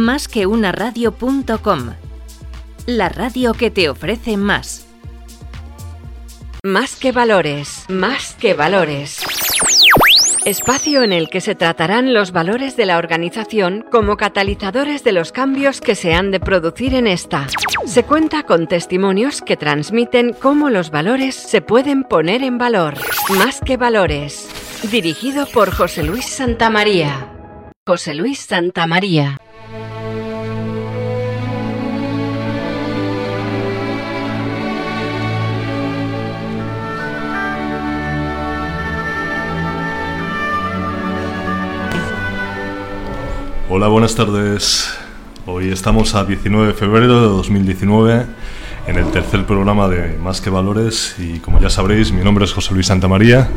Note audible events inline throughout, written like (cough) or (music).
Más que una radio.com. La radio que te ofrece más. Más que valores, más que valores. Espacio en el que se tratarán los valores de la organización como catalizadores de los cambios que se han de producir en esta. Se cuenta con testimonios que transmiten cómo los valores se pueden poner en valor. Más que valores. Dirigido por José Luis Santamaría. José Luis Santamaría. Hola, buenas tardes. Hoy estamos a 19 de febrero de 2019 en el tercer programa de Más que Valores y como ya sabréis, mi nombre es José Luis Santamaría.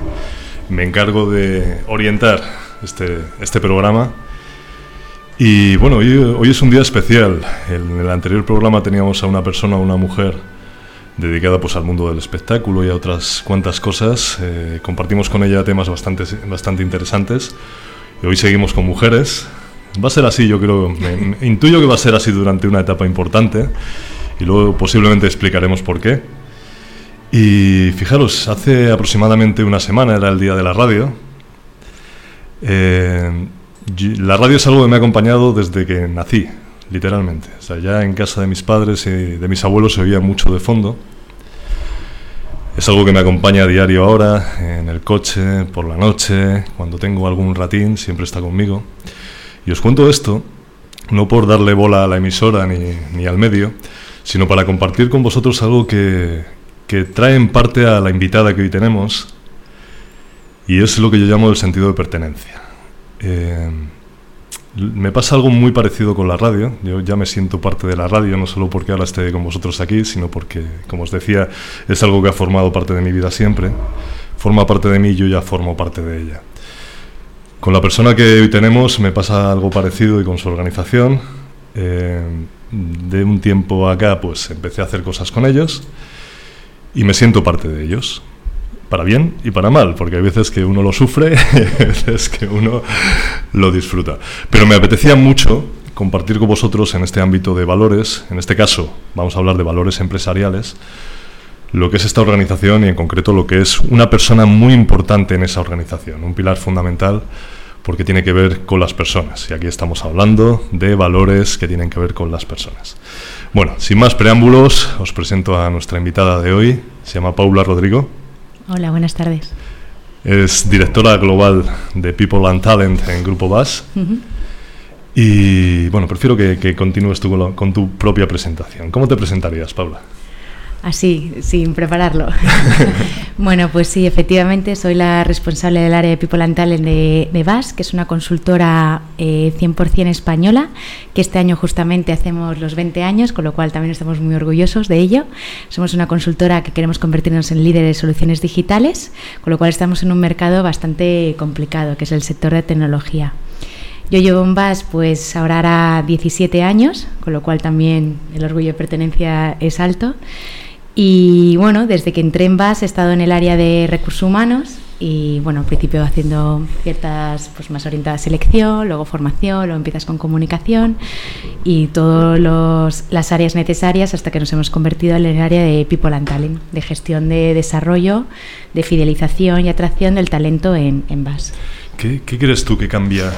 Me encargo de orientar este, este programa. Y bueno, hoy, es un día especial. En el anterior programa teníamos a una persona, una mujer, dedicada pues al mundo del espectáculo y a otras cuantas cosas. Eh, compartimos con ella temas bastante, bastante interesantes. Y hoy seguimos con mujeres. Va a ser así, yo creo, me, intuyo que va a ser así durante una etapa importante y luego posiblemente explicaremos por qué. Y fijaros, hace aproximadamente una semana era el día de la radio. Eh, la radio es algo que me ha acompañado desde que nací, literalmente. O sea, ya en casa de mis padres y de mis abuelos se oía mucho de fondo. Es algo que me acompaña a diario ahora, en el coche, por la noche, cuando tengo algún ratín, siempre está conmigo. Y os cuento esto, no por darle bola a la emisora ni, al medio, sino para compartir con vosotros algo que, trae en parte a la invitada que hoy tenemos, y es lo que yo llamo el sentido de pertenencia. Eh, me pasa algo muy parecido con la radio. Yo ya me siento parte de la radio, no solo porque ahora esté con vosotros aquí, sino porque, como os decía, es algo que ha formado parte de mi vida siempre. Forma parte de mí y yo ya formo parte de ella. Con la persona que hoy tenemos me pasa algo parecido y con su organización. Eh, de un tiempo acá pues empecé a hacer cosas con ellos y me siento parte de ellos. Para bien y para mal, porque hay veces que uno lo sufre (laughs) y veces que uno lo disfruta. Pero me apetecía mucho compartir con vosotros en este ámbito de valores, en este caso vamos a hablar de valores empresariales, lo que es esta organización y en concreto lo que es una persona muy importante en esa organización, un pilar fundamental porque tiene que ver con las personas. Y aquí estamos hablando de valores que tienen que ver con las personas. Bueno, sin más preámbulos, os presento a nuestra invitada de hoy. Se llama Paula Rodrigo. Hola, buenas tardes. Es directora global de People and Talent en Grupo VAS. Y bueno, prefiero que, continúes tú con tu propia presentación. ¿Cómo te presentarías, Paula? Así, sin prepararlo. (laughs) (laughs) bueno, pues sí, efectivamente soy la responsable del área de People and Talent de, de VAS, que es una consultora eh, 100% española, que este año justamente hacemos los 20 años, con lo cual también estamos muy orgullosos de ello. Somos una consultora que queremos convertirnos en líderes de soluciones digitales, con lo cual estamos en un mercado bastante complicado, que es el sector de tecnología. Yo llevo en VAS pues ahora hará 17 años, con lo cual también el orgullo de pertenencia es alto. Y bueno, desde que entré en BAS he estado en el área de recursos humanos y bueno, al principio haciendo ciertas, pues más orientadas a selección, luego formación, luego empiezas con comunicación y todas las áreas necesarias hasta que nos hemos convertido en el área de People and Talent, de gestión de desarrollo, de fidelización y atracción del talento en, en BAS. ¿Qué, crees tú que cambia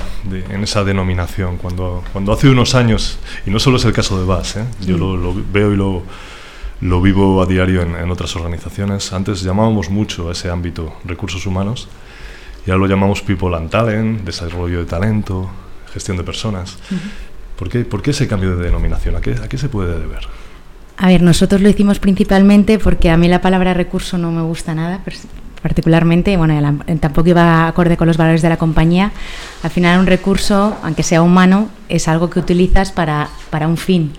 en esa denominación? Cuando, cuando hace unos años, y no solo es el caso de BAS, ¿eh? yo lo, lo veo y lo lo vivo a diario en, otras organizaciones. Antes llamábamos mucho a ese ámbito recursos humanos y ahora lo llamamos People and Talent, desarrollo de talento, gestión de personas. ¿Por, qué, ¿Por, qué, ese cambio de denominación? ¿A qué, ¿A qué se puede deber? A ver, nosotros lo hicimos principalmente porque a mí la palabra recurso no me gusta nada, particularmente, bueno, tampoco iba acorde con los valores de la compañía. Al final un recurso, aunque sea humano, es algo que utilizas para, para un fin.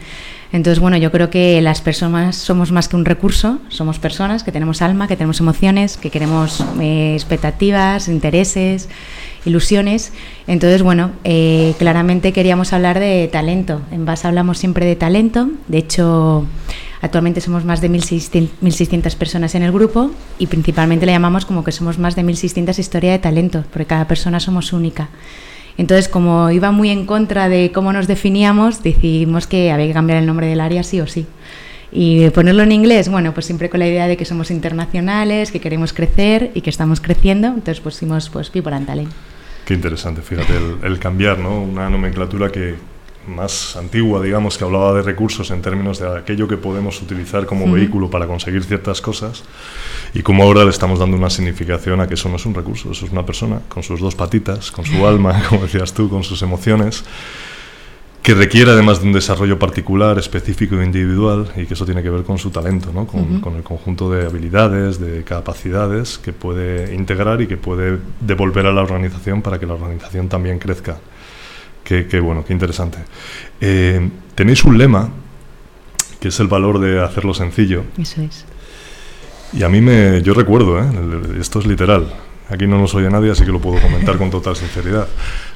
Entonces, bueno, yo creo que las personas somos más que un recurso, somos personas que tenemos alma, que tenemos emociones, que queremos eh, expectativas, intereses, ilusiones. Entonces, bueno, eh, claramente queríamos hablar de talento. En base hablamos siempre de talento. De hecho, actualmente somos más de 1.600 personas en el grupo y principalmente le llamamos como que somos más de 1.600 historias de talento, porque cada persona somos única. Entonces, como iba muy en contra de cómo nos definíamos, decidimos que había que cambiar el nombre del área sí o sí. Y ponerlo en inglés, bueno, pues siempre con la idea de que somos internacionales, que queremos crecer y que estamos creciendo, entonces pusimos pues People and Talent. Qué interesante, fíjate, el, cambiar, ¿no? Una nomenclatura que más antigua, digamos, que hablaba de recursos en términos de aquello que podemos utilizar como vehículo para conseguir ciertas cosas, y como ahora le estamos dando una significación a que eso no es un recurso, eso es una persona con sus dos patitas, con su alma, (laughs) como decías tú, con sus emociones, que requiere además de un desarrollo particular, específico e individual, y que eso tiene que ver con su talento, ¿no? con, con, el conjunto de habilidades, de capacidades que puede integrar y que puede devolver a la organización para que la organización también crezca. Qué, bueno, qué interesante. Eh, tenéis un lema que es el valor de hacerlo sencillo. Eso es. Y a mí me, yo recuerdo, ¿eh? esto es literal, aquí no nos oye nadie, así que lo puedo comentar con total sinceridad.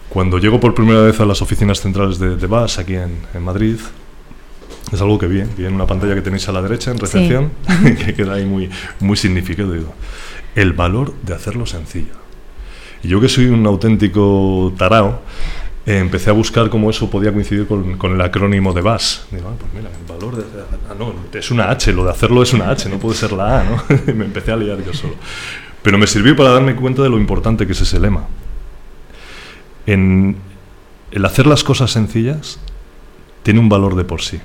Cuando llego por primera vez a las oficinas centrales de, de BAS aquí en, en, Madrid, es algo que vi, vi en una pantalla que tenéis a la derecha en recepción, (laughs) que queda ahí muy, muy significado. Digo, el valor de hacerlo sencillo. Y yo que soy un auténtico tarao, eh, empecé a buscar cómo eso podía coincidir con, con el acrónimo de BAS. Digo, ah, pues mira, el valor de... Ah, no, es una H, lo de hacerlo es una H, no puede ser la A, ¿no? (laughs) me empecé a liar yo solo. Pero me sirvió para darme cuenta de lo importante que es ese lema. En el hacer las cosas sencillas tiene un valor de por sí.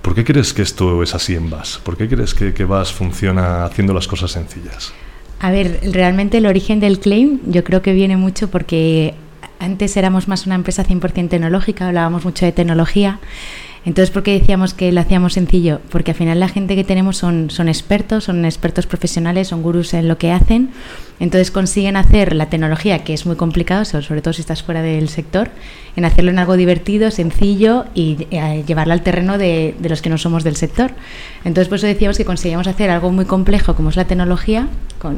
¿Por qué crees que esto es así en VAS? ¿Por qué crees que, que VAS funciona haciendo las cosas sencillas? A ver, realmente el origen del claim yo creo que viene mucho porque antes éramos más una empresa 100% tecnológica, hablábamos mucho de tecnología. Entonces, ¿por qué decíamos que lo hacíamos sencillo? Porque al final la gente que tenemos son, expertos, son expertos profesionales, son gurús en lo que hacen. Entonces consiguen hacer la tecnología, que es muy complicado, sobre todo si estás fuera del sector, en hacerlo en algo divertido, sencillo y eh, llevarlo al terreno de, los que no somos del sector. Entonces, por eso decíamos que conseguíamos hacer algo muy complejo como es la tecnología,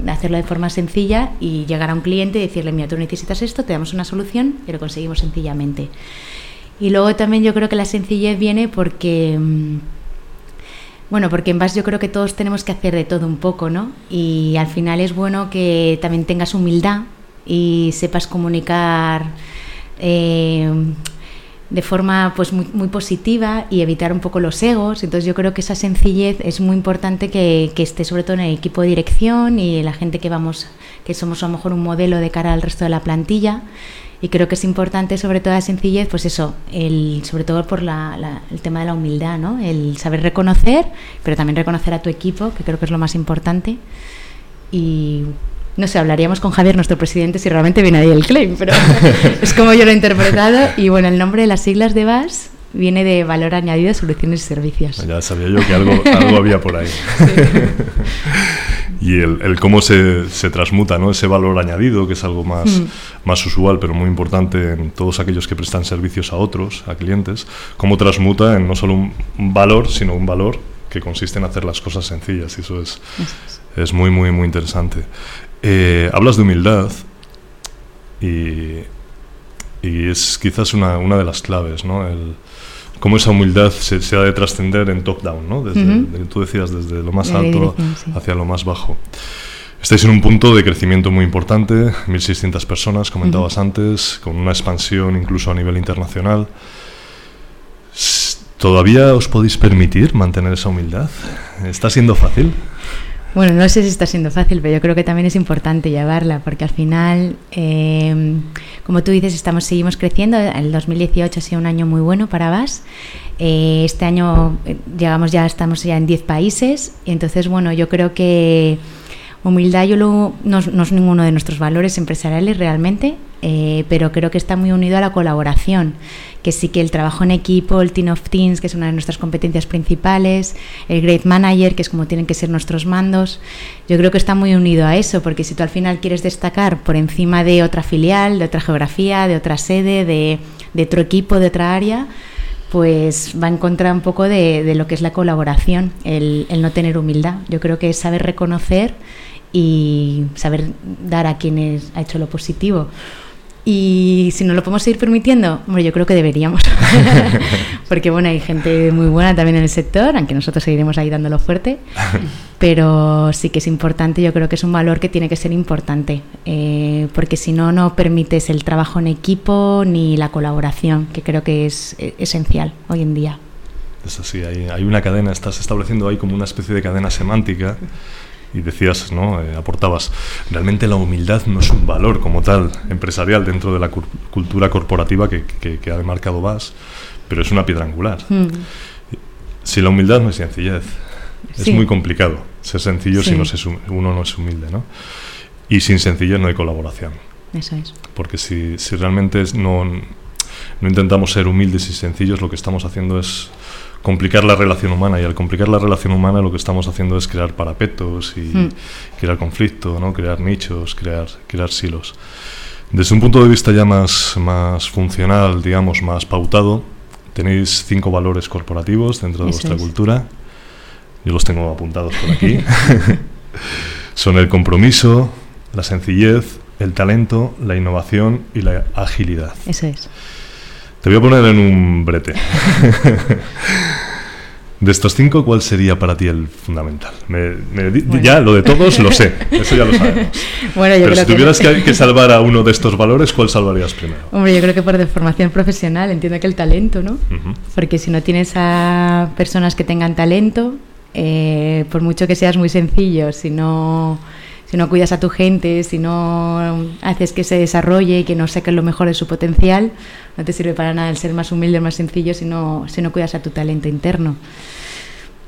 hacerlo de forma sencilla y llegar a un cliente y decirle, mira, tú necesitas esto, te damos una solución y lo conseguimos sencillamente. Y luego también yo creo que la sencillez viene porque, mm, bueno, porque en base yo creo que todos tenemos que hacer de todo un poco, ¿no? Y al final es bueno que también tengas humildad y sepas comunicar eh, de forma pues muy, muy, positiva y evitar un poco los egos. Entonces yo creo que esa sencillez es muy importante que, que esté sobre todo en el equipo de dirección y la gente que vamos, que somos a lo mejor un modelo de cara al resto de la plantilla y creo que es importante sobre todo la sencillez, pues eso, el, sobre todo por la, el tema de la humildad, ¿no? El saber reconocer, pero también reconocer a tu equipo, que creo que es lo más importante. Y no sé, hablaríamos con Javier, nuestro presidente, si realmente viene ahí el claim, pero (laughs) es como yo lo he interpretado. Y bueno, el nombre de las siglas de VAS viene de valor añadido, soluciones y servicios. Ya sabía yo que algo, algo (laughs) había por ahí. (laughs) y el, cómo se, se, transmuta ¿no? ese valor añadido, que es algo más, mm. más usual, pero muy importante en todos aquellos que prestan servicios a otros, a clientes, cómo transmuta en no solo un, valor, sino un valor que consiste en hacer las cosas sencillas. Y eso es, es. muy, muy, muy interesante. Eh, hablas de humildad y, y es quizás una, una de las claves, ¿no? El, cómo esa humildad se, ha de trascender en top-down, ¿no? Desde, Tú decías desde lo más alto hacia lo más bajo. Estáis en un punto de crecimiento muy importante, 1.600 personas, comentabas antes, con una expansión incluso a nivel internacional. ¿Todavía os podéis permitir mantener esa humildad? ¿Está siendo fácil? Bueno, no sé si está siendo fácil, pero yo creo que también es importante llevarla, porque al final, eh, como tú dices, estamos seguimos creciendo. El 2018 ha sido un año muy bueno para VAS. Eh, este año eh, llegamos ya, estamos ya en 10 países. Y entonces, bueno, yo creo que humildad yo lo, no, no, es ninguno de nuestros valores empresariales realmente, eh, pero creo que está muy unido a la colaboración que sí que el trabajo en equipo, el Team of Teams, que es una de nuestras competencias principales, el Great Manager, que es como tienen que ser nuestros mandos, yo creo que está muy unido a eso, porque si tú al final quieres destacar por encima de otra filial, de otra geografía, de otra sede, de, de otro equipo, de otra área, pues va en contra un poco de, lo que es la colaboración, el, el, no tener humildad. Yo creo que es saber reconocer y saber dar a quienes ha hecho lo positivo. Y si nos lo podemos seguir permitiendo, hombre, yo creo que deberíamos. (laughs) (laughs) porque bueno, hay gente muy buena también en el sector, aunque nosotros seguiremos ahí dándolo fuerte, (laughs) pero sí que es importante, yo creo que es un valor que tiene que ser importante, eh, porque si no, no permites el trabajo en equipo ni la colaboración, que creo que es eh, esencial hoy en día. Es así, hay, hay una cadena, estás estableciendo ahí como una especie de cadena semántica y decías, ¿no? Eh, aportabas, realmente la humildad no es un valor como tal empresarial dentro de la cultura corporativa que, que, ha demarcado VAS, pero es una piedra angular. Mm. Si la humildad no es sencillez, es muy complicado ser sencillo si no se, uno no es humilde, ¿no? Y sin sencillez no hay colaboración. Eso es. Porque si, si realmente no, no intentamos ser humildes y sencillos, lo que estamos haciendo es complicar la relación humana y al complicar la relación humana lo que estamos haciendo es crear parapetos y hmm. crear conflicto, ¿no? crear nichos, crear, crear silos. Desde un punto de vista ya más, más funcional, digamos, más pautado, tenéis cinco valores corporativos dentro de vuestra cultura. Yo los tengo apuntados por aquí. (laughs) (laughs) Son el compromiso, la sencillez, el talento, la innovación y la agilidad. Eso es. Te voy a poner en un brete. (laughs) De estos cinco, ¿cuál sería para ti el fundamental? Ya, lo de todos lo sé, (laughs) eso ya lo sabemos. bueno, yo Pero si tuvieras que... salvar a uno de estos valores, ¿cuál salvarías primero? Hombre, yo creo que por de formación profesional, entiendo que el talento, ¿no? Porque si no tienes a personas que tengan talento, eh, por mucho que seas muy sencillo, si no si no cuidas a tu gente, si no haces que se desarrolle y que no saque lo mejor de su potencial, no te sirve para nada el ser más humilde, más sencillo, si no, si no cuidas a tu talento interno.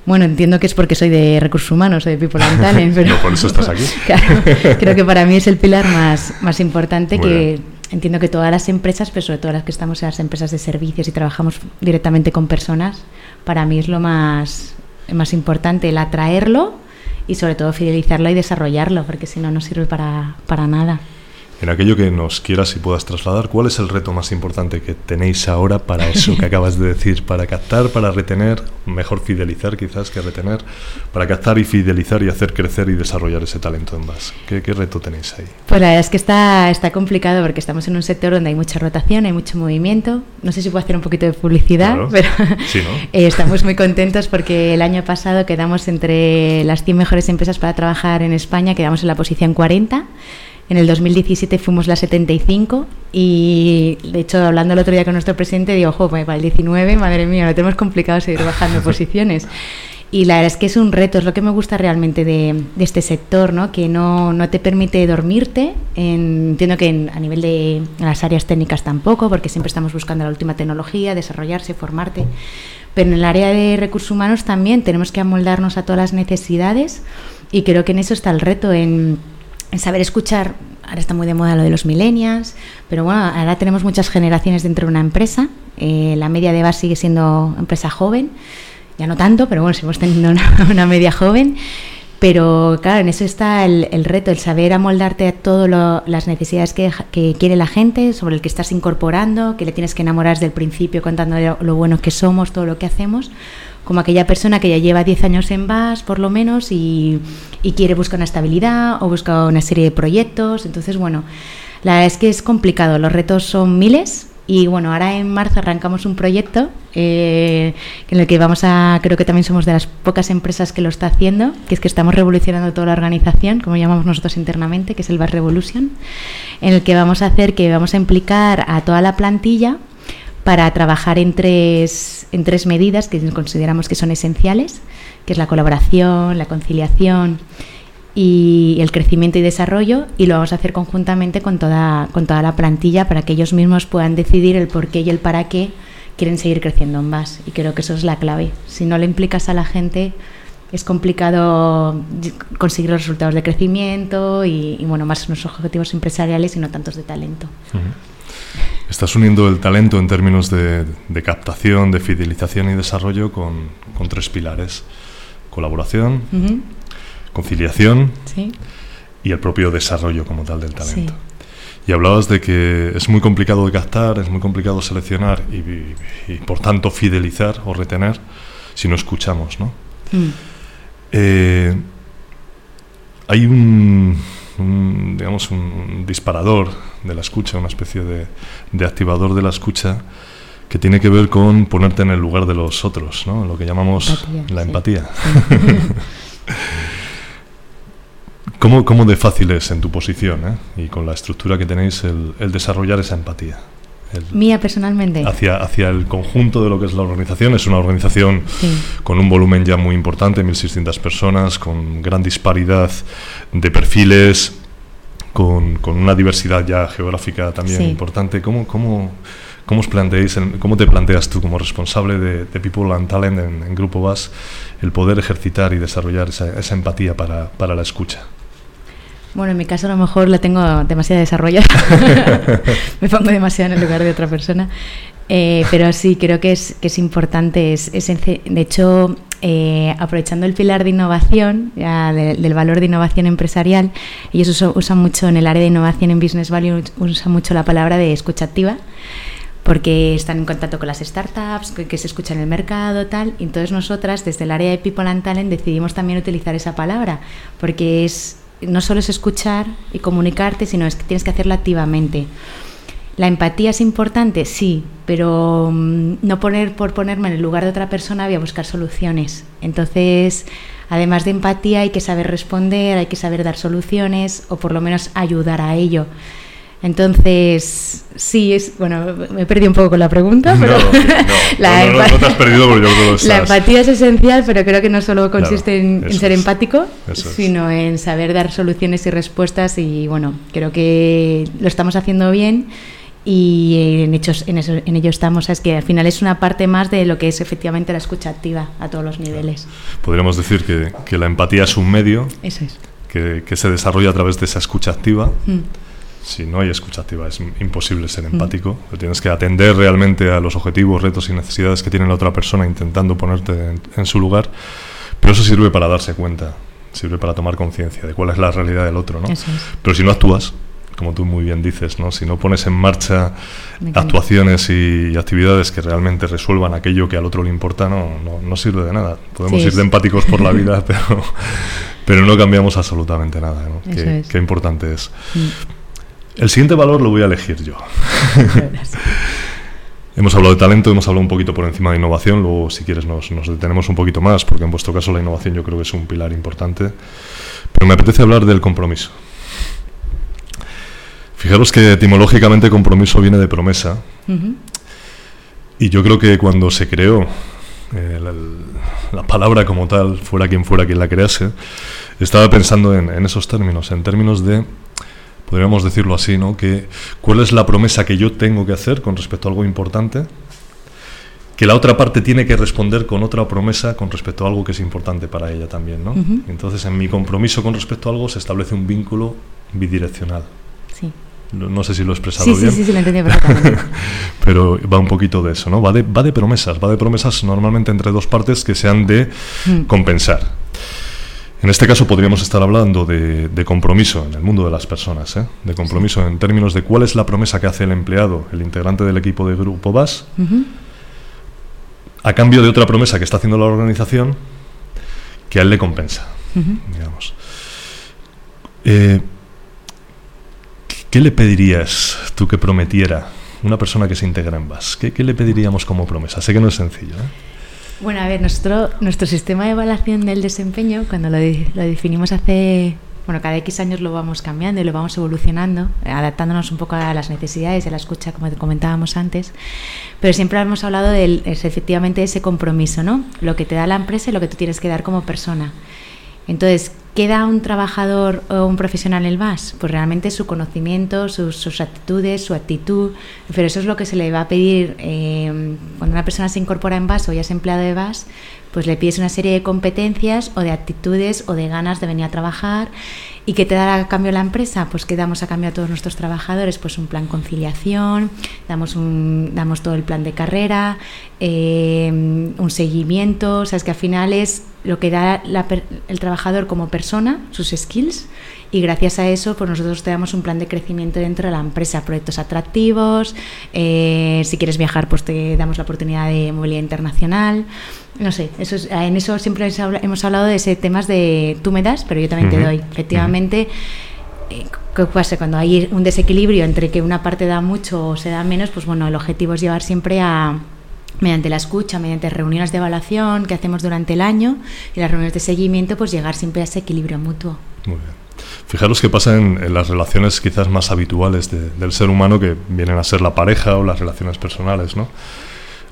Bueno, entiendo que es porque soy de recursos humanos, soy de People and (laughs) Talent, pero... por eso estás aquí. (laughs) creo que para mí es el pilar más, más importante que... Entiendo que todas las empresas, pero sobre todo las que estamos en las empresas de servicios y trabajamos directamente con personas, para mí es lo más, más importante, el atraerlo y sobre todo fidelizarlo y desarrollarlo, porque si no, no sirve para, para nada. En aquello que nos quieras y puedas trasladar, ¿cuál es el reto más importante que tenéis ahora para eso que (laughs) acabas de decir? Para captar, para retener, mejor fidelizar quizás que retener, para captar y fidelizar y hacer crecer y desarrollar ese talento en base. ¿Qué, reto tenéis ahí? Pues la verdad es que está, está complicado porque estamos en un sector donde hay mucha rotación, hay mucho movimiento. No sé si puedo hacer un poquito de publicidad, pero (laughs) eh, estamos muy contentos porque el año pasado quedamos entre las 100 mejores empresas para trabajar en España, quedamos en la posición 40 en el 2017 fuimos la 75 y, de hecho, hablando el otro día con nuestro presidente, digo, ojo, para el 19, madre mía, lo tenemos complicado seguir bajando (laughs) posiciones. Y la verdad es que es un reto, es lo que me gusta realmente de, este sector, ¿no? que no, no, te permite dormirte. entiendo que a nivel de las áreas técnicas tampoco, porque siempre estamos buscando la última tecnología, desarrollarse, formarte. Pero en el área de recursos humanos también tenemos que amoldarnos a todas las necesidades y creo que en eso está el reto, en en saber escuchar, ahora está muy de moda lo de los millennials, pero bueno, ahora tenemos muchas generaciones dentro de una empresa, eh, la media de base sigue siendo empresa joven, ya no tanto, pero bueno, seguimos teniendo una, (laughs) media joven, pero claro, en eso está el, reto, el saber amoldarte a todas las necesidades que, quiere la gente, sobre el que estás incorporando, que le tienes que enamorar desde el principio contando lo, lo buenos que somos, todo lo que hacemos, como aquella persona que ya lleva 10 años en VAS, por lo menos, y, quiere buscar una estabilidad o busca una serie de proyectos. Entonces, bueno, la verdad es que es complicado, los retos son miles. Y bueno, ahora en marzo arrancamos un proyecto eh, en el que vamos a, creo que también somos de las pocas empresas que lo está haciendo, que es que estamos revolucionando toda la organización, como llamamos nosotros internamente, que es el VAS Revolution, en el que vamos a hacer que vamos a implicar a toda la plantilla para trabajar en tres, en tres medidas que consideramos que son esenciales, que es la colaboración, la conciliación y el crecimiento y desarrollo, y lo vamos a hacer conjuntamente con toda, con toda la plantilla para que ellos mismos puedan decidir el por qué y el para qué quieren seguir creciendo en más. Y creo que eso es la clave. Si no le implicas a la gente, es complicado conseguir los resultados de crecimiento y, bueno, más unos objetivos empresariales y no tantos de talento. Estás uniendo el talento en términos de, captación, de fidelización y desarrollo con, tres pilares. Colaboración, conciliación y el propio desarrollo como tal del talento. Y hablabas de que es muy complicado de captar, es muy complicado seleccionar y, por tanto fidelizar o retener si no escuchamos, ¿no? Mm. Eh, hay un, digamos, un disparador de la escucha, una especie de, activador de la escucha que tiene que ver con ponerte en el lugar de los otros, ¿no? lo que llamamos la empatía. (laughs) ¿Cómo, de fácil es en tu posición eh? y con la estructura que tenéis el, desarrollar esa empatía? Mía personalmente. Hacia, hacia el conjunto de lo que es la organización. Es una organización con un volumen ya muy importante, 1.600 personas, con gran disparidad de perfiles, con, con una diversidad ya geográfica también importante. ¿Cómo, cómo, cómo, os planteáis, ¿Cómo te planteas tú como responsable de, People and Talent en, Grupo VAS el poder ejercitar y desarrollar esa, esa empatía para, para la escucha? Bueno, en mi caso a lo mejor la tengo demasiado desarrollada. (laughs) (laughs) Me pongo demasiado en el lugar de otra persona. Eh, pero sí, creo que es, que es importante. Es, de hecho, eh, aprovechando el pilar de innovación, del valor de innovación empresarial, ellos usan, mucho en el área de innovación en Business Value, usan mucho la palabra de escucha activa porque están en contacto con las startups, que, que, se escucha en el mercado, tal. Y entonces nosotras, desde el área de People and Talent, decidimos también utilizar esa palabra, porque es no solo es escuchar y comunicarte, sino es que tienes que hacerlo activamente. ¿La empatía es importante? Sí, pero mm, no poner por ponerme en el lugar de otra persona voy a buscar soluciones. Entonces, además de empatía, hay que saber responder, hay que saber dar soluciones o por lo menos ayudar a ello. Entonces, sí, es, bueno, me he perdido un poco con la pregunta, pero no, (laughs) la te has perdido porque yo creo que (laughs) La empatía es esencial, pero creo que no solo consiste en, ser empático, sino en saber dar soluciones y respuestas y bueno, creo que lo estamos haciendo bien y en, hechos, en, eso, en ello estamos. Es que al final es una parte más de lo que es efectivamente la escucha activa a todos los niveles. Podríamos decir que, que la empatía es un medio eso es. que, que, se desarrolla a través de esa escucha activa. Mm si no hay escucha activa es imposible ser empático. Tienes que atender realmente a los objetivos, retos y necesidades que tiene la otra persona intentando ponerte en, su lugar. Pero eso sirve para darse cuenta, sirve para tomar conciencia de cuál es la realidad del otro. ¿no? Pero si no actúas, como tú muy bien dices, ¿no? si no pones en marcha actuaciones y, actividades que realmente resuelvan aquello que al otro le importa, no, no, sirve de nada. Podemos ir de empáticos por la vida, (laughs) pero, pero no cambiamos absolutamente nada. Qué, importante es. Mm. El siguiente valor lo voy a elegir yo. (laughs) hemos hablado de talento, hemos hablado un poquito por encima de innovación, luego si quieres nos, detenemos un poquito más, porque en vuestro caso la innovación yo creo que es un pilar importante. Pero me apetece hablar del compromiso. Fijaros que etimológicamente compromiso viene de promesa. Y yo creo que cuando se creó eh, la, palabra como tal, fuera quien fuera quien la crease, estaba pensando en esos términos, en términos de podríamos decirlo así, ¿no? Que cuál es la promesa que yo tengo que hacer con respecto a algo importante, que la otra parte tiene que responder con otra promesa con respecto a algo que es importante para ella también, ¿no? Entonces, en mi compromiso con respecto a algo se establece un vínculo bidireccional. Sí. No, sé si lo he expresado bien. Sí, sí, sí, lo entendí perfectamente. (laughs) Pero va un poquito de eso, ¿no? Va de, va de promesas, va de promesas normalmente entre dos partes que se han de mm. compensar. En este caso podríamos estar hablando de, compromiso en el mundo de las personas, ¿eh? de compromiso en términos de cuál es la promesa que hace el empleado, el integrante del equipo de Grupo VAS, a cambio de otra promesa que está haciendo la organización que a él le compensa. digamos. Eh, ¿Qué le pedirías tú que prometiera una persona que se integra en VAS? ¿Qué, ¿Qué, le pediríamos como promesa? Sé que no es sencillo. ¿eh? Bueno, a ver, nuestro, nuestro sistema de evaluación del desempeño, cuando lo, lo definimos hace bueno, cada X años lo vamos cambiando y lo vamos evolucionando, adaptándonos un poco a las necesidades de la escucha, como comentábamos antes. Pero siempre hemos hablado de efectivamente ese compromiso, ¿no? Lo que te da la empresa y lo que tú tienes que dar como persona. Entonces, ¿qué da un trabajador o un profesional el VAS? Pues realmente su conocimiento, sus, actitudes, su actitud, pero eso es lo que se le va a pedir eh, cuando una persona se incorpora en VAS o ya es empleado de VAS, pues le pides una serie de competencias o de actitudes o de ganas de venir a trabajar ¿Y qué te da a cambio la empresa? Pues que damos a cambio a todos nuestros trabajadores pues un plan conciliación, damos todo el plan de carrera, eh, un seguimiento, o sea, es que al final es lo que da el trabajador como persona, sus skills, y gracias a eso pues nosotros te damos un plan de crecimiento dentro de la empresa, proyectos atractivos, eh, si quieres viajar pues te damos la oportunidad de movilidad internacional, no sé, eso en eso siempre hemos hablado de ese temas de tú me das, pero yo también te doy. Efectivamente, eh, ¿Qué pasa? Cuando hay un desequilibrio entre que una parte da mucho o se da menos, pues bueno, el objetivo es llevar siempre a, mediante la escucha, mediante reuniones de evaluación que hacemos durante el año y las reuniones de seguimiento, pues llegar siempre a ese equilibrio mutuo. Muy bien. Fijaros que pasa en, las relaciones quizás más habituales del ser humano que vienen a ser la pareja o las relaciones personales, ¿no?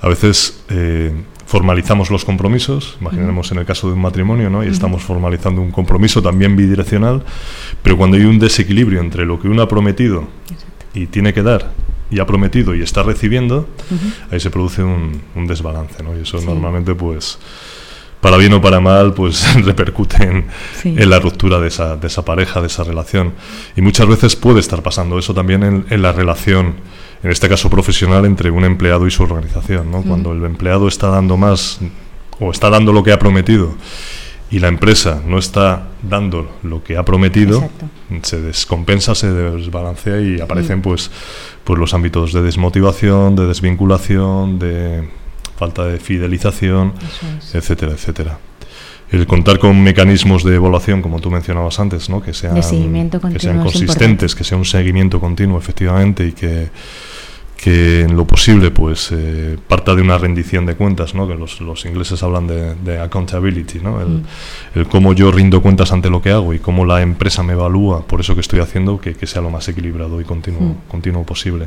A veces eh, formalizamos los compromisos, imaginemos en el caso de un matrimonio, ¿no? Y estamos formalizando un compromiso también bidireccional, pero cuando hay un desequilibrio entre lo que uno ha prometido y tiene que dar y ha prometido y está recibiendo, ahí se produce un, desbalance, ¿no? Y eso normalmente, pues, para bien o para mal, pues (laughs) repercute en, la ruptura de esa, de esa, pareja, de esa relación. Y muchas veces puede estar pasando eso también en, la relación, en este caso profesional, entre un empleado y su organización, ¿no? Cuando el empleado está dando más o está dando lo que ha prometido y la empresa no está dando lo que ha prometido, se descompensa, se desbalancea y aparecen mm. pues, pues los ámbitos de desmotivación, de desvinculación, de falta de fidelización, etcétera, etcétera. El contar con mecanismos de evaluación, como tú mencionabas antes, ¿no? que sean, que sean consistentes, que sea un seguimiento continuo, efectivamente, y que que en lo posible pues eh, parta de una rendición de cuentas, ¿no? que los, los ingleses hablan de, accountability, ¿no? El, mm. el, cómo yo rindo cuentas ante lo que hago y cómo la empresa me evalúa por eso que estoy haciendo, que, que sea lo más equilibrado y continuo, mm. continuo posible.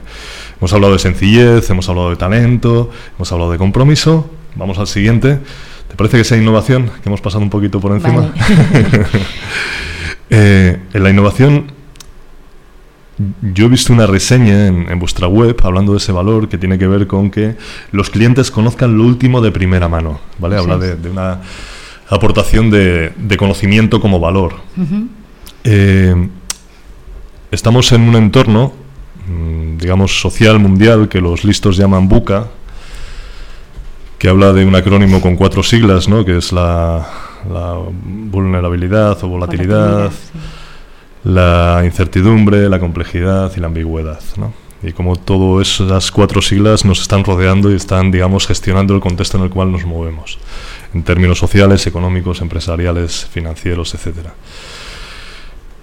Hemos hablado de sencillez, hemos hablado de talento, hemos hablado de compromiso, vamos al siguiente. ¿Te parece que sea innovación? Que hemos pasado un poquito por encima. (laughs) Eh, en la innovación yo he visto una reseña en, vuestra web hablando de ese valor que tiene que ver con que los clientes conozcan lo último de primera mano, ¿vale? Habla de, una aportación de, conocimiento como valor. Eh, estamos en un entorno, mm, digamos, social mundial que los listos llaman BUCA, que habla de un acrónimo con cuatro siglas, ¿no? Que es la, vulnerabilidad o volatilidad la incertidumbre, la complejidad y la ambigüedad. ¿no? Y como todas esas cuatro siglas nos están rodeando y están, digamos, gestionando el contexto en el cual nos movemos, en términos sociales, económicos, empresariales, financieros, etcétera.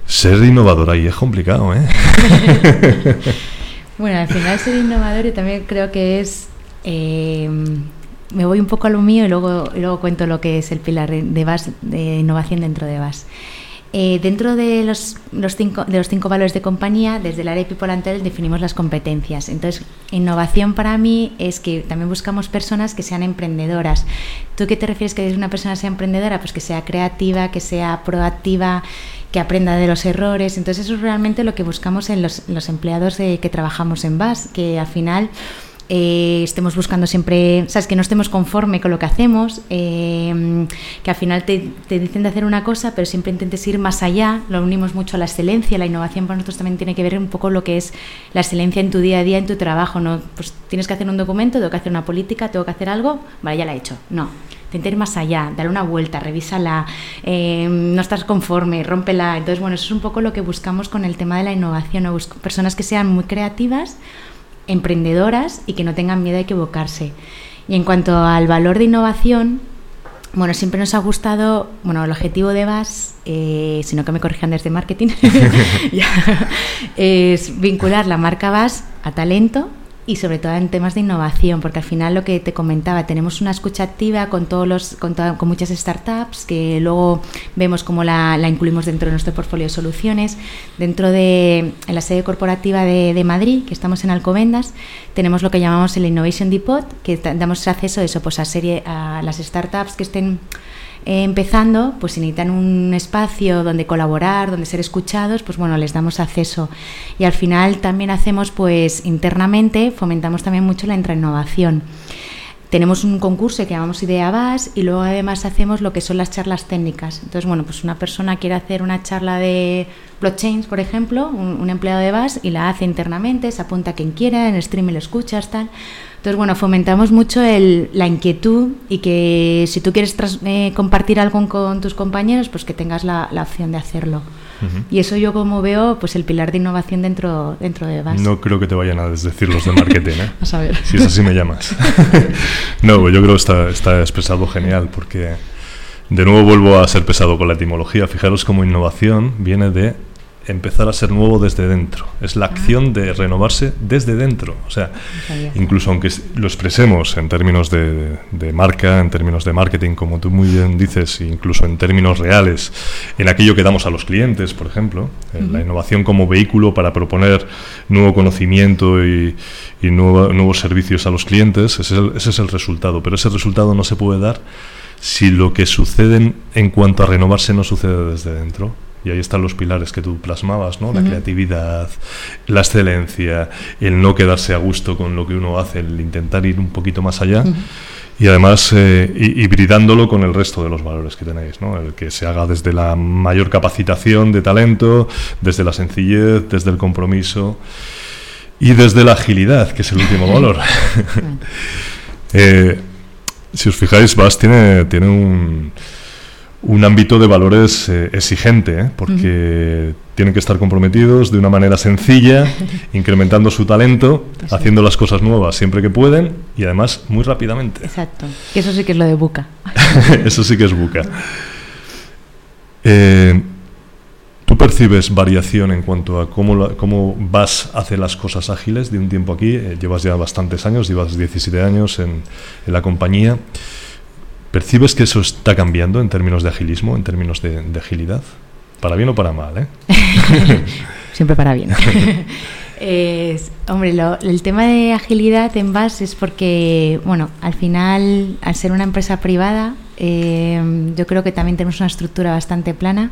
Ser innovador ahí es complicado, ¿eh? (laughs) bueno, al final ser innovador yo también creo que es... Eh, me voy un poco a lo mío y luego, y luego cuento lo que es el pilar de, VAS, de innovación dentro de VAS. Eh, dentro de los, cinco, los valores de compañía, desde el área de People Antel definimos las competencias. Entonces, innovación para mí es que también buscamos personas que sean emprendedoras. ¿Tú qué te refieres que una persona sea emprendedora? Pues que sea creativa, que sea proactiva, que aprenda de los errores. Entonces, eso es realmente lo que buscamos en los, empleados que trabajamos en VAS, que al final eh, estemos buscando siempre, sabes, que no estemos conforme con lo que hacemos, eh, que al final te, dicen de hacer una cosa, pero siempre intentes ir más allá, lo unimos mucho a la excelencia, la innovación para nosotros también tiene que ver un poco lo que es la excelencia en tu día a día, en tu trabajo, ¿no? Pues tienes que hacer un documento, tengo que hacer una política, tengo que hacer algo, vale, ya la he hecho, no. Intenta ir más allá, dar una vuelta, revísala, eh, no estás conforme, rómpela. Entonces, bueno, eso es un poco lo que buscamos con el tema de la innovación, personas que sean muy creativas, emprendedoras y que no tengan miedo a equivocarse. Y en cuanto al valor de innovación, bueno, siempre nos ha gustado, bueno, el objetivo de VAS, eh, sino que me corrijan desde marketing, (laughs) es vincular la marca VAS a talento y sobre todo en temas de innovación, porque al final lo que te comentaba, tenemos una escucha activa con todos los, con, con muchas startups que luego vemos cómo la, la, incluimos dentro de nuestro portfolio de soluciones. Dentro de en la sede corporativa de, de, Madrid, que estamos en Alcobendas, tenemos lo que llamamos el Innovation Depot, que damos acceso a eso, pues a serie a las startups que estén empezando, pues si necesitan un espacio donde colaborar, donde ser escuchados, pues bueno, les damos acceso. Y al final también hacemos, pues internamente, fomentamos también mucho la innovación. Tenemos un concurso que llamamos Idea Bas y luego además hacemos lo que son las charlas técnicas. Entonces, bueno, pues una persona quiere hacer una charla de blockchains, por ejemplo, un, empleado de BAS, y la hace internamente, se apunta a quien quiera, en stream lo escuchas, tal. Entonces, bueno, fomentamos mucho el, la inquietud y que si tú quieres eh, compartir algo con tus compañeros, pues que tengas la, opción de hacerlo. Y eso yo como veo, pues el pilar de innovación dentro, dentro de BAS. No creo que te vayan a desdecir los de marketing, ¿eh? (laughs) a saber. Si es así me llamas. (laughs) no, pues yo creo que está, está expresado genial porque... De nuevo vuelvo a ser pesado con la etimología. Fijaros cómo innovación viene de empezar a ser nuevo desde dentro. Es la acción de renovarse desde dentro. O sea, incluso aunque lo expresemos en términos de, marca, en términos de marketing, como tú muy bien dices, incluso en términos reales, en aquello que damos a los clientes, por ejemplo, la innovación como vehículo para proponer nuevo conocimiento y, nuevos servicios a los clientes, ese es, el, resultado. Pero ese resultado no se puede dar si lo que sucede en cuanto a renovarse no sucede desde dentro y ahí están los pilares que tú plasmabas, ¿no? La creatividad, la excelencia, el no quedarse a gusto con lo que uno hace, el intentar ir un poquito más allá. Y además eh, hibridándolo con el resto de los valores que tenéis, ¿no? El que se haga desde la mayor capacitación de talento, desde la sencillez, desde el compromiso y desde la agilidad, que es el último valor. (laughs) (laughs) eh, si os fijáis, Bas tiene, tiene un un ámbito de valores eh, exigente, ¿eh? porque tienen que estar comprometidos de una manera sencilla, (laughs) incrementando su talento, haciendo las cosas nuevas siempre que pueden y además muy rápidamente. Exacto. Y eso sí que es lo de Buca. (laughs) eso sí que es Buca. Eh, ¿Tú percibes variación en cuanto a cómo, cómo vas a hacer las cosas ágiles de un tiempo aquí? llevas ya bastantes años, llevas 17 años en, en la compañía. ¿Percibes que eso está cambiando en términos de agilismo, en términos de, agilidad? Para bien o para mal, ¿eh? (laughs) Siempre para bien. (laughs) hombre, el tema de agilidad en base es porque, bueno, al final, al ser una empresa privada, eh, yo creo que también tenemos una estructura bastante plana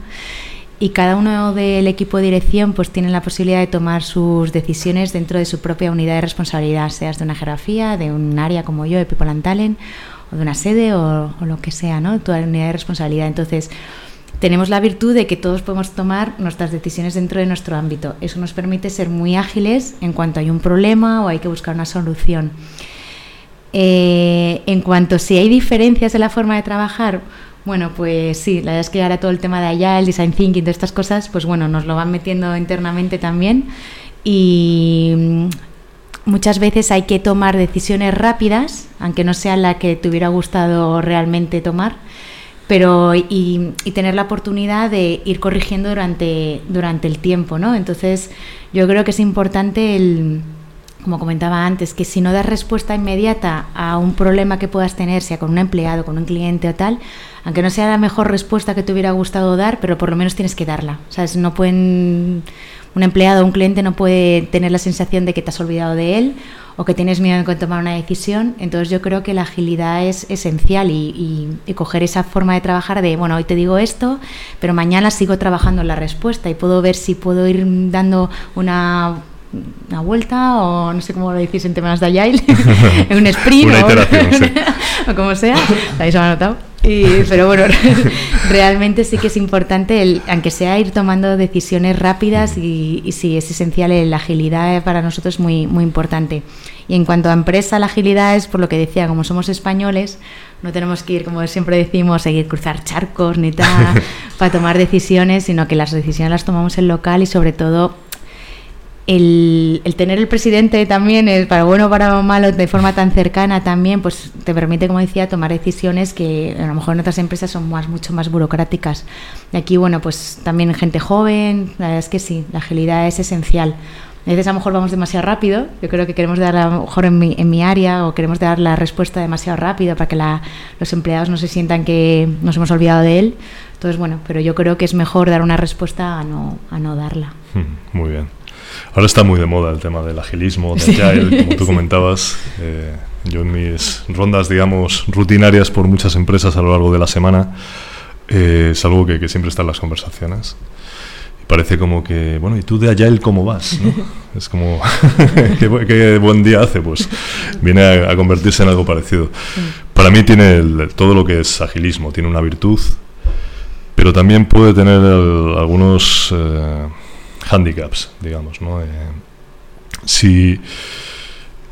y cada uno del equipo de dirección pues tiene la posibilidad de tomar sus decisiones dentro de su propia unidad de responsabilidad, seas de una jerarquía, de un área como yo, de People and Talent, de una sede o, lo que sea, ¿no? La unidad de responsabilidad. Entonces, tenemos la virtud de que todos podemos tomar nuestras decisiones dentro de nuestro ámbito. Eso nos permite ser muy ágiles en cuanto hay un problema o hay que buscar una solución. Eh, en cuanto si hay diferencias en la forma de trabajar, bueno, pues sí, la verdad es que ahora todo el tema de allá, el design thinking, todas estas cosas, pues bueno, nos lo van metiendo internamente también. Y muchas veces hay que tomar decisiones rápidas, aunque no sea la que te hubiera gustado realmente tomar, pero y, tener la oportunidad de ir corrigiendo durante, durante el tiempo, ¿no? Entonces, yo creo que es importante el como comentaba antes, que si no das respuesta inmediata a un problema que puedas tener, sea con un empleado, con un cliente o tal, aunque no sea la mejor respuesta que te hubiera gustado dar, pero por lo menos tienes que darla. ¿Sabes? No pueden un empleado o un cliente no puede tener la sensación de que te has olvidado de él o que tienes miedo en tomar una decisión. Entonces yo creo que la agilidad es esencial y, coger esa forma de trabajar de, bueno, hoy te digo esto, pero mañana sigo trabajando en la respuesta y puedo ver si puedo ir dando una una vuelta o no sé cómo lo decís en temas de Agile, (laughs) un sprint (laughs) o, como sea, ahí se me notado. (laughs) pero bueno, (laughs) realmente sí que es importante, el, aunque sea ir tomando decisiones rápidas y, y sí, es esencial, la agilidad para nosotros es muy, muy importante. Y en cuanto a empresa, la agilidad es por lo que decía, como somos españoles, no tenemos que ir, como siempre decimos, seguir cruzar charcos ni tal (laughs) para tomar decisiones, sino que las decisiones las tomamos en local y sobre todo el, tener el presidente también, es para bueno o para malo, de forma tan cercana también, pues te permite, como decía, tomar decisiones que a lo mejor en otras empresas son más, mucho más burocráticas. Y aquí, bueno, pues también gente joven, la verdad es que sí, la agilidad es esencial. A veces a lo mejor vamos demasiado rápido, yo creo que queremos dar a lo mejor en mi, en mi área o queremos dar la respuesta demasiado rápido para que los empleados no se sientan que nos hemos olvidado de él. Entonces, bueno, pero yo creo que es mejor dar una respuesta a no, a no darla. (laughs) Muy bien. Ahora está muy de moda el tema del agilismo, del agile, como tú (laughs) comentabas. Eh, yo en mis rondas, digamos, rutinarias por muchas empresas a lo largo de la semana, eh, es algo que, siempre está en las conversaciones. Y parece como que, bueno, ¿y tú de agile cómo vas? (laughs) Es como, (laughs) ¿qué, buen día hace? Pues viene a, convertirse en algo parecido. Para mí tiene todo lo que es agilismo, tiene una virtud, pero también puede tener algunos... Eh, handicaps, digamos, ¿no? Eh, si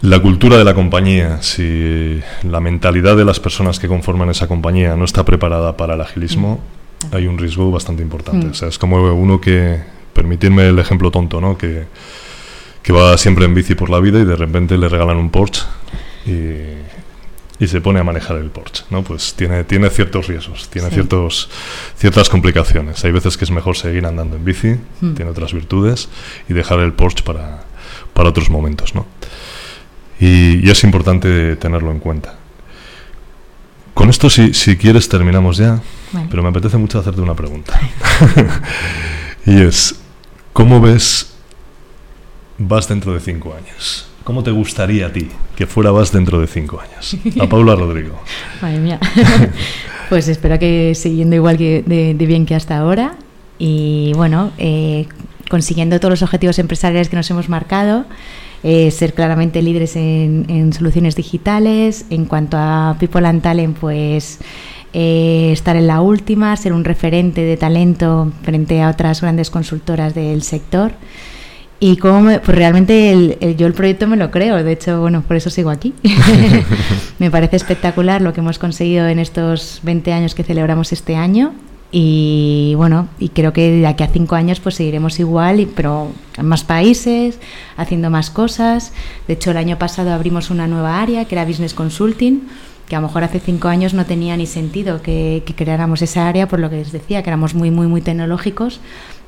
la cultura de la compañía, si la mentalidad de las personas que conforman esa compañía no está preparada para el agilismo, mm. hay un riesgo bastante importante. Mm. O sea, es como uno que, permitirme el ejemplo tonto, ¿no? Que, que va siempre en bici por la vida y de repente le regalan un Porsche y, y se pone a manejar el Porsche, ¿no? Pues tiene, tiene ciertos riesgos, tiene ciertos, ciertas complicaciones. Hay veces que es mejor seguir andando en bici, hmm. tiene otras virtudes, y dejar el Porsche para, para otros momentos, ¿no? Y, es importante tenerlo en cuenta. Con esto, si, si quieres, terminamos ya, pero me apetece mucho hacerte una pregunta. (laughs) (laughs) y es, ¿cómo ves vas dentro de cinco años? ¿Cómo te gustaría a ti que fuera vas dentro de cinco años? A Paula Rodrigo. (laughs) Madre mía. (laughs) pues espero que siguiendo igual que de, bien que hasta ahora y bueno, eh, consiguiendo todos los objetivos empresariales que nos hemos marcado, eh, ser claramente líderes en, soluciones digitales. En cuanto a People and Talent, pues eh, estar en la última, ser un referente de talento frente a otras grandes consultoras del sector. Y cómo pues realmente yo el proyecto me lo creo, de hecho, bueno, por eso sigo aquí. (laughs) (laughs) me parece espectacular lo que hemos conseguido en estos 20 años que celebramos este año y bueno, y creo que de aquí a cinco años pues seguiremos igual, pero en más países, haciendo más cosas. De hecho, el año pasado abrimos una nueva área que era Business Consulting, que a lo mejor hace cinco años no tenía ni sentido que, que creáramos esa área, por lo que les decía, que éramos muy, muy, muy tecnológicos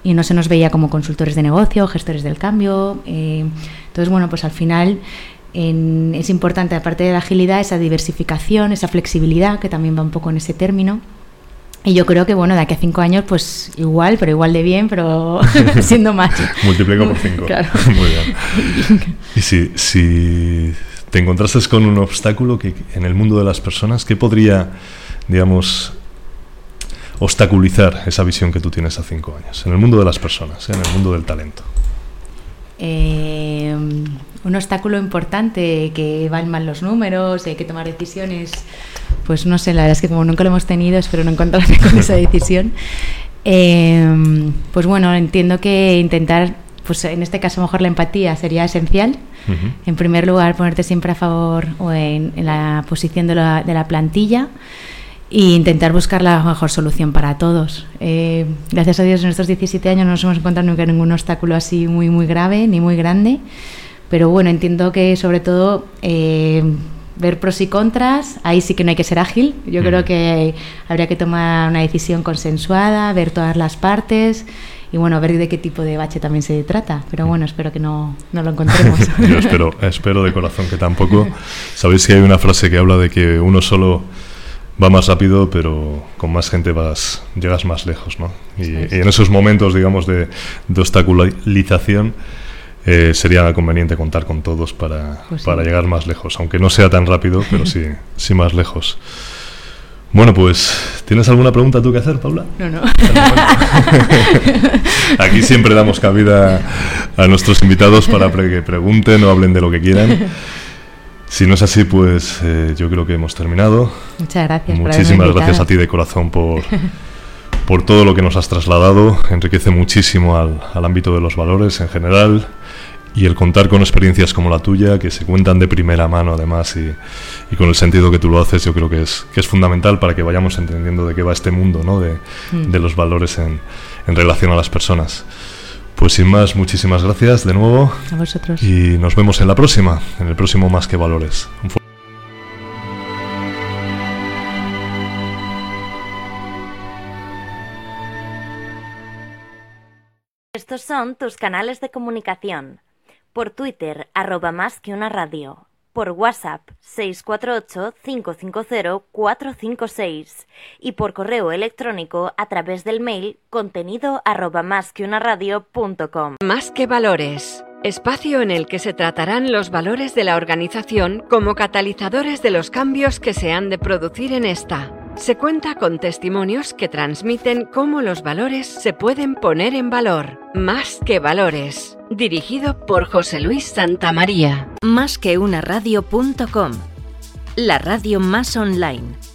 y no se nos veía como consultores de negocio, gestores del cambio. Eh, entonces, bueno, pues al final es importante, aparte de la agilidad, esa diversificación, esa flexibilidad, que también va un poco en ese término. Y yo creo que, bueno, de aquí a cinco años, pues igual, pero igual de bien, pero (laughs) (laughs) siendo más. Multiplico por (laughs) cinco. Claro. Muy bien. Y si, si te encontrases con un obstáculo que en el mundo de las personas, ¿qué podría, digamos, obstaculizar esa visión que tú tienes a cinco años, en el mundo de las personas, en el mundo del talento? Eh, un obstáculo importante que van mal los números, hay que tomar decisiones, pues no sé, la verdad es que como nunca lo hemos tenido, espero no encontrarme con esa decisión. Eh, pues bueno, entiendo que intentar, pues en este caso mejor la empatía sería esencial. En primer lugar, ponerte siempre a favor o en, la posición de la, de la plantilla e intentar buscar la mejor solución para todos. Eh, gracias a Dios en estos 17 años no nos hemos encontrado nunca ningún obstáculo así muy muy grave ni muy grande, pero bueno, entiendo que sobre todo eh, ver pros y contras, ahí sí que no hay que ser ágil, yo creo que habría que tomar una decisión consensuada, ver todas las partes y bueno, ver de qué tipo de bache también se trata. Pero bueno, espero que no, no lo encontremos. (laughs) Yo espero, espero de corazón que tampoco. Sabéis que hay una frase que habla de que uno solo va más rápido, pero con más gente vas llegas más lejos, ¿no? Y, en esos momentos, digamos, de, de obstaculización, eh, sería conveniente contar con todos para, pues para llegar más lejos, aunque no sea tan rápido, pero sí, (laughs) sí más lejos. Bueno, pues, ¿tienes alguna pregunta tú que hacer, Paula? No, no. (laughs) Aquí siempre damos cabida a nuestros invitados para que pregunten o hablen de lo que quieran. Si no es así, pues eh, yo creo que hemos terminado. Muchas gracias. Muchísimas gracias a ti de corazón por, (laughs) por todo lo que nos has trasladado. Enriquece muchísimo al, al ámbito de los valores en general y el contar con experiencias como la tuya, que se cuentan de primera mano además y, y, con el sentido que tú lo haces, yo creo que es, que es fundamental para que vayamos entendiendo de qué va este mundo ¿no? de, mm. de los valores en, en relación a las personas. Pues sin más, muchísimas gracias de nuevo. A vosotros. Y nos vemos en la próxima, en el próximo Más que Valores. Estos son tus canales de comunicación. Por Twitter, arroba más que una radio por WhatsApp 648-550-456 y por correo electrónico a través del mail contenido arroba más que una radio Más que valores. Espacio en el que se tratarán los valores de la organización como catalizadores de los cambios que se han de producir en esta. Se cuenta con testimonios que transmiten cómo los valores se pueden poner en valor. Más que valores. Dirigido por José Luis Santamaría. Más que una radio.com. La radio más online